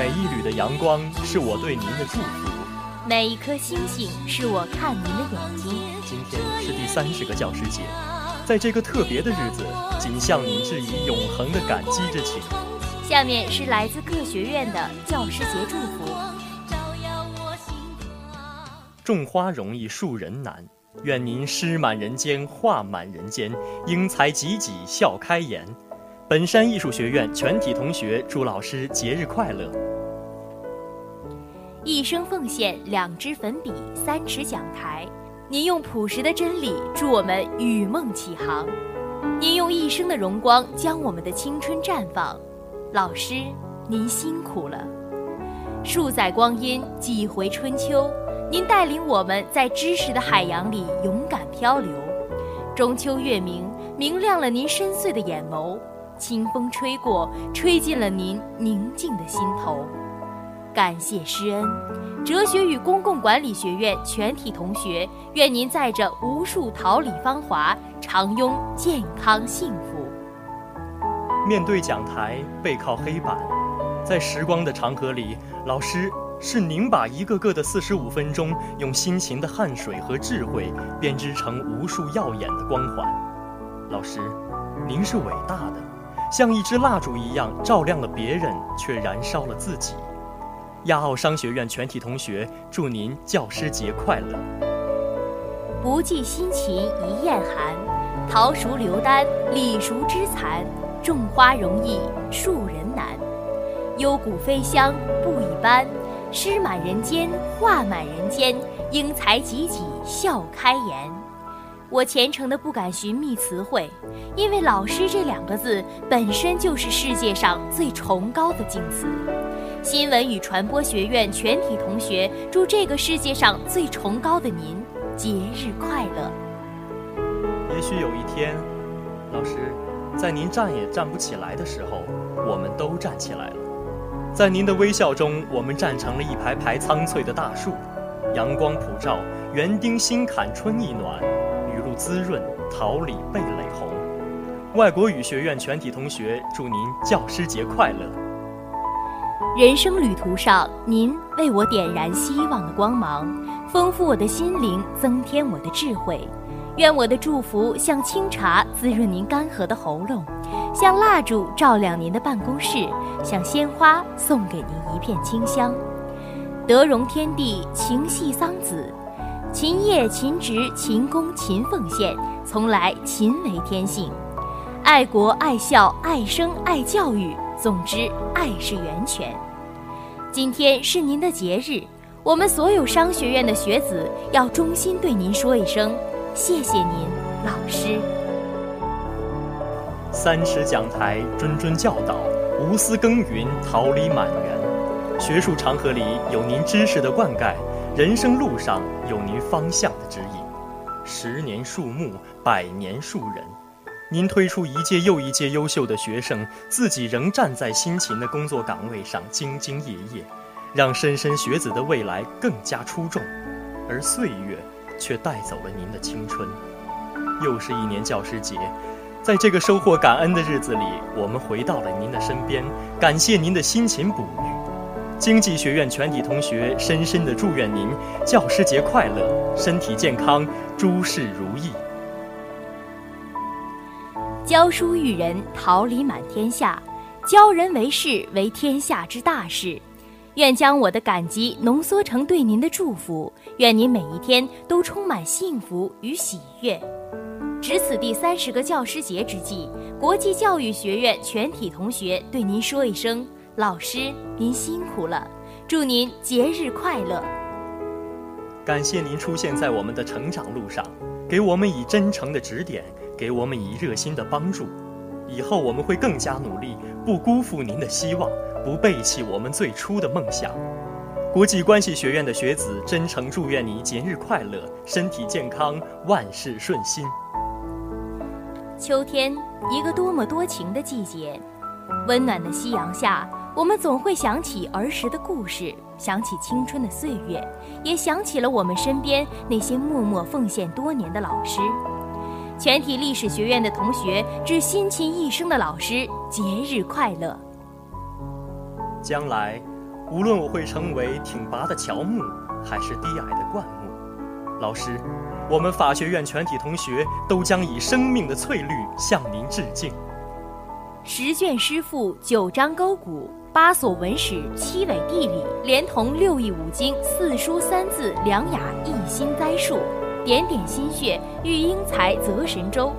每一缕的阳光是我对您的祝福，每一颗星星是我看您的眼睛。今天是第三十个教师节，在这个特别的日子，仅向您致以永恒的感激之情。下面是来自各学院的教师节祝福。种花容易树人难，愿您诗满人间，画满人间，英才济济笑开颜。本山艺术学院全体同学祝老师节日快乐。一生奉献，两支粉笔，三尺讲台。您用朴实的真理助我们与梦起航，您用一生的荣光将我们的青春绽放。老师，您辛苦了。数载光阴，几回春秋，您带领我们在知识的海洋里勇敢漂流。中秋月明，明亮了您深邃的眼眸。清风吹过，吹进了您宁静的心头。感谢师恩，哲学与公共管理学院全体同学，愿您载着无数桃李芳华，常拥健康幸福。面对讲台，背靠黑板，在时光的长河里，老师是您把一个个的四十五分钟，用辛勤的汗水和智慧编织成无数耀眼的光环。老师，您是伟大的。像一支蜡烛一样照亮了别人，却燃烧了自己。亚奥商学院全体同学祝您教师节快乐。不计辛勤一雁寒，桃熟流丹，李熟枝残。种花容易树人难，幽谷飞香不一般。诗满人间，画满人间，英才济济笑开颜。我虔诚的不敢寻觅词汇，因为“老师”这两个字本身就是世界上最崇高的敬词。新闻与传播学院全体同学祝这个世界上最崇高的您节日快乐。也许有一天，老师，在您站也站不起来的时候，我们都站起来了。在您的微笑中，我们站成了一排排苍翠的大树，阳光普照，园丁新砍春意暖。滋润桃李蓓蕾红，外国语学院全体同学祝您教师节快乐。人生旅途上，您为我点燃希望的光芒，丰富我的心灵，增添我的智慧。愿我的祝福像清茶滋润您干涸的喉咙，像蜡烛照亮您的办公室，像鲜花送给您一片清香。德容天地，情系桑梓。勤业勤职勤工勤奉献，从来勤为天性。爱国爱校爱生爱教育，总之爱是源泉。今天是您的节日，我们所有商学院的学子要衷心对您说一声谢谢您，老师。三尺讲台谆谆教导，无私耕耘桃李满园。学术长河里有您知识的灌溉。人生路上有您方向的指引，十年树木，百年树人。您推出一届又一届优秀的学生，自己仍站在辛勤的工作岗位上兢兢业业，让莘莘学子的未来更加出众。而岁月却带走了您的青春。又是一年教师节，在这个收获感恩的日子里，我们回到了您的身边，感谢您的辛勤哺育。经济学院全体同学深深的祝愿您教师节快乐，身体健康，诸事如意。教书育人，桃李满天下；教人为事，为天下之大事。愿将我的感激浓缩成对您的祝福。愿您每一天都充满幸福与喜悦。值此第三十个教师节之际，国际教育学院全体同学对您说一声。老师，您辛苦了，祝您节日快乐。感谢您出现在我们的成长路上，给我们以真诚的指点，给我们以热心的帮助。以后我们会更加努力，不辜负您的希望，不背弃我们最初的梦想。国际关系学院的学子真诚祝愿你节日快乐，身体健康，万事顺心。秋天，一个多么多情的季节，温暖的夕阳下。我们总会想起儿时的故事，想起青春的岁月，也想起了我们身边那些默默奉献多年的老师。全体历史学院的同学致辛勤一生的老师节日快乐！将来，无论我会成为挺拔的乔木，还是低矮的灌木，老师，我们法学院全体同学都将以生命的翠绿向您致敬。十卷诗赋，九章勾股，八所文史，七纬地理，连同六艺五经，四书三字，两雅一心栽树，点点心血，育英才，泽神州。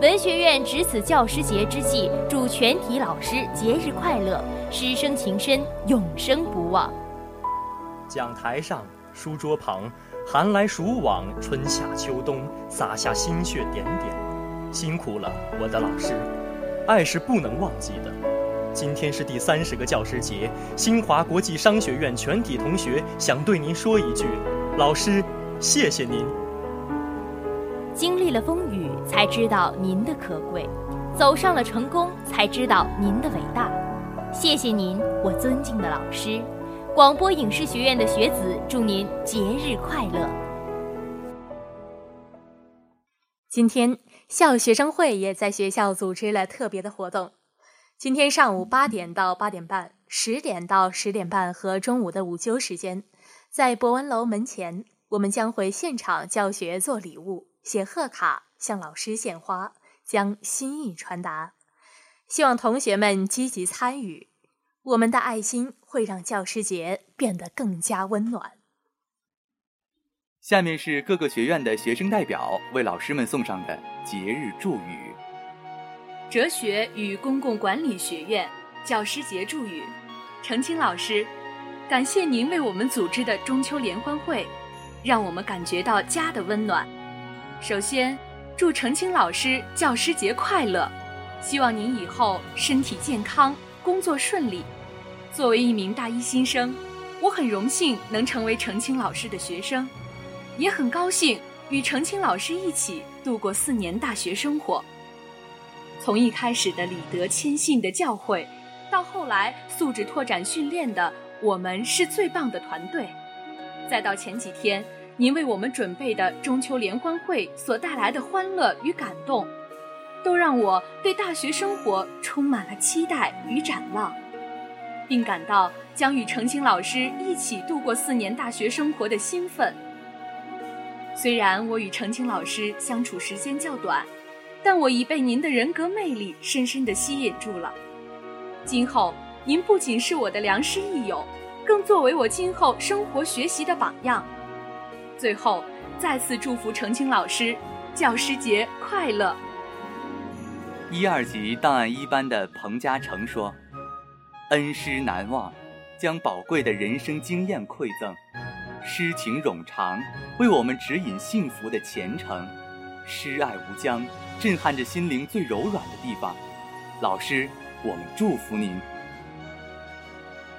文学院值此教师节之际，祝全体老师节日快乐，师生情深，永生不忘。讲台上，书桌旁，寒来暑往，春夏秋冬，洒下心血点点，辛苦了，我的老师。爱是不能忘记的。今天是第三十个教师节，新华国际商学院全体同学想对您说一句：老师，谢谢您。经历了风雨，才知道您的可贵；走上了成功，才知道您的伟大。谢谢您，我尊敬的老师。广播影视学院的学子，祝您节日快乐。今天。校学生会也在学校组织了特别的活动。今天上午八点到八点半，十点到十点半和中午的午休时间，在博文楼门前，我们将会现场教学做礼物、写贺卡、向老师献花，将心意传达。希望同学们积极参与，我们的爱心会让教师节变得更加温暖。下面是各个学院的学生代表为老师们送上的节日祝语。哲学与公共管理学院教师节祝语：程青老师，感谢您为我们组织的中秋联欢会，让我们感觉到家的温暖。首先，祝程青老师教师节快乐，希望您以后身体健康，工作顺利。作为一名大一新生，我很荣幸能成为程青老师的学生。也很高兴与程青老师一起度过四年大学生活。从一开始的礼德谦信的教诲，到后来素质拓展训练的“我们是最棒的团队”，再到前几天您为我们准备的中秋联欢会所带来的欢乐与感动，都让我对大学生活充满了期待与展望，并感到将与程青老师一起度过四年大学生活的兴奋。虽然我与程青老师相处时间较短，但我已被您的人格魅力深深地吸引住了。今后您不仅是我的良师益友，更作为我今后生活学习的榜样。最后，再次祝福程青老师教师节快乐。一二级档案一班的彭嘉诚说：“恩师难忘，将宝贵的人生经验馈赠。”诗情冗长，为我们指引幸福的前程；诗爱无疆，震撼着心灵最柔软的地方。老师，我们祝福您。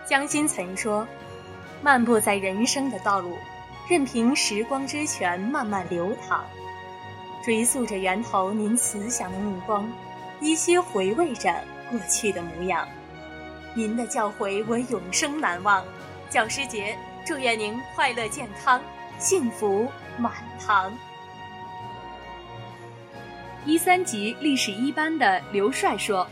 江心曾说：“漫步在人生的道路，任凭时光之泉慢慢流淌，追溯着源头您慈祥的目光，依稀回味着过去的模样。您的教诲我永生难忘。教师节。”祝愿您快乐健康，幸福满堂。一三级历史一班的刘帅说：“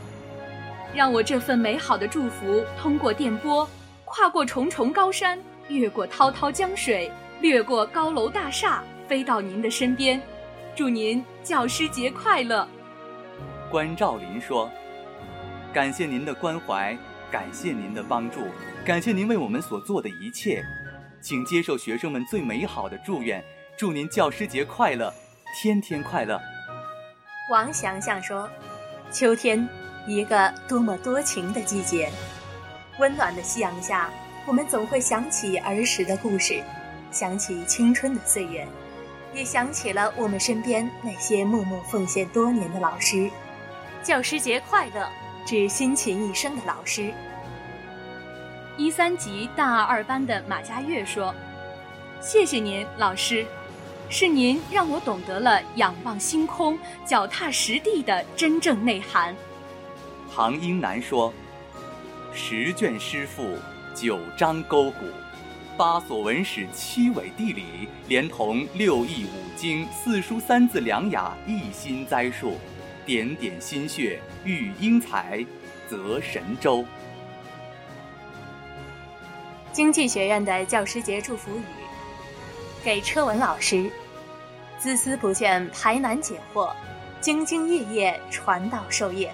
让我这份美好的祝福通过电波，跨过重重高山，越过滔滔江水，掠过高楼大厦，飞到您的身边。祝您教师节快乐。”关照林说：“感谢您的关怀。”感谢您的帮助，感谢您为我们所做的一切，请接受学生们最美好的祝愿，祝您教师节快乐，天天快乐。王祥祥说：“秋天，一个多么多情的季节，温暖的夕阳下，我们总会想起儿时的故事，想起青春的岁月，也想起了我们身边那些默默奉献多年的老师。教师节快乐！”致辛勤一生的老师。一三级大二二班的马佳悦说：“谢谢您，老师，是您让我懂得了仰望星空、脚踏实地的真正内涵。”唐英南说：“十卷诗赋，九章勾股，八所文史，七纬地理，连同六艺五经、四书三字两雅，一心栽树。”点点心血，育英才，泽神州。经济学院的教师节祝福语，给车文老师，孜孜不倦排难解惑，兢兢业业传道授业。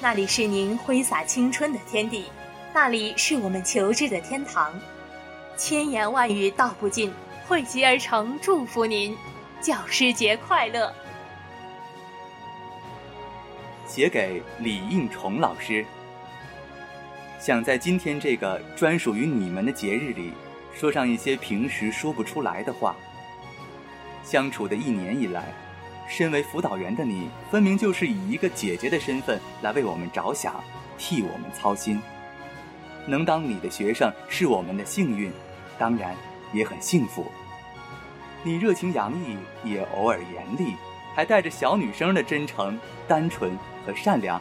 那里是您挥洒青春的天地，那里是我们求知的天堂。千言万语道不尽，汇集而成，祝福您，教师节快乐！写给李应崇老师。想在今天这个专属于你们的节日里，说上一些平时说不出来的话。相处的一年以来，身为辅导员的你，分明就是以一个姐姐的身份来为我们着想，替我们操心。能当你的学生是我们的幸运。当然也很幸福。你热情洋溢，也偶尔严厉，还带着小女生的真诚、单纯和善良。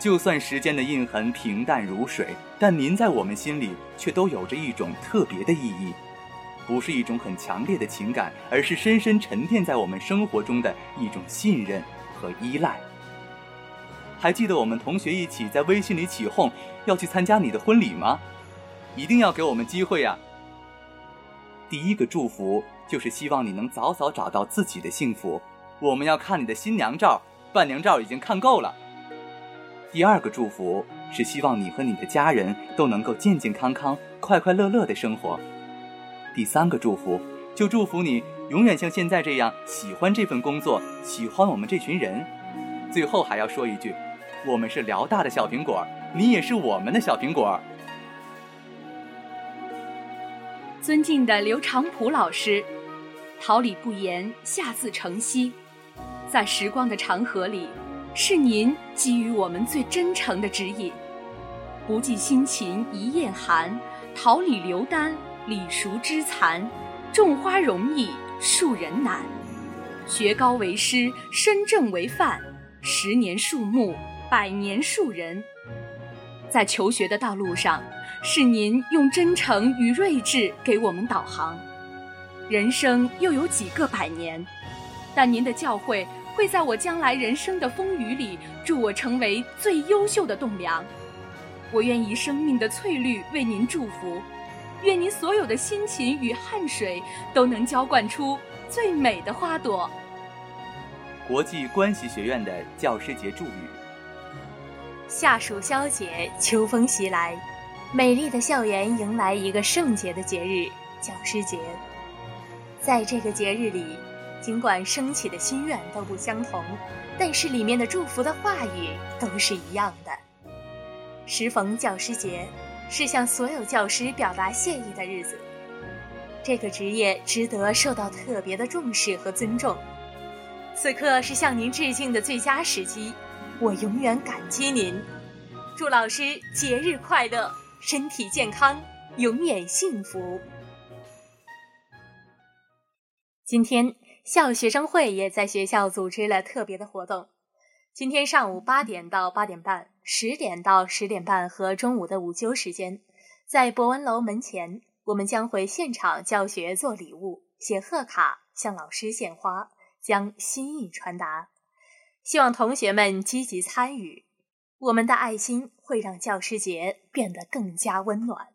就算时间的印痕平淡如水，但您在我们心里却都有着一种特别的意义，不是一种很强烈的情感，而是深深沉淀在我们生活中的一种信任和依赖。还记得我们同学一起在微信里起哄要去参加你的婚礼吗？一定要给我们机会呀！第一个祝福就是希望你能早早找到自己的幸福。我们要看你的新娘照，伴娘照已经看够了。第二个祝福是希望你和你的家人都能够健健康康、快快乐乐的生活。第三个祝福就祝福你永远像现在这样喜欢这份工作，喜欢我们这群人。最后还要说一句，我们是辽大的小苹果，你也是我们的小苹果。尊敬的刘长普老师，桃李不言，下自成蹊。在时光的长河里，是您给予我们最真诚的指引。不计辛勤一夜寒，桃李流丹，李熟枝残。种花容易，树人难。学高为师，身正为范。十年树木，百年树人。在求学的道路上。是您用真诚与睿智给我们导航。人生又有几个百年？但您的教诲会在我将来人生的风雨里助我成为最优秀的栋梁。我愿以生命的翠绿为您祝福，愿您所有的辛勤与汗水都能浇灌出最美的花朵。国际关系学院的教师节祝语：夏暑消解，秋风袭来。美丽的校园迎来一个圣洁的节日——教师节。在这个节日里，尽管升起的心愿都不相同，但是里面的祝福的话语都是一样的。时逢教师节，是向所有教师表达谢意的日子。这个职业值得受到特别的重视和尊重。此刻是向您致敬的最佳时机，我永远感激您。祝老师节日快乐！身体健康，永远幸福。今天校学生会也在学校组织了特别的活动。今天上午八点到八点半，十点到十点半和中午的午休时间，在博文楼门前，我们将会现场教学做礼物、写贺卡、向老师献花，将心意传达。希望同学们积极参与。我们的爱心会让教师节变得更加温暖。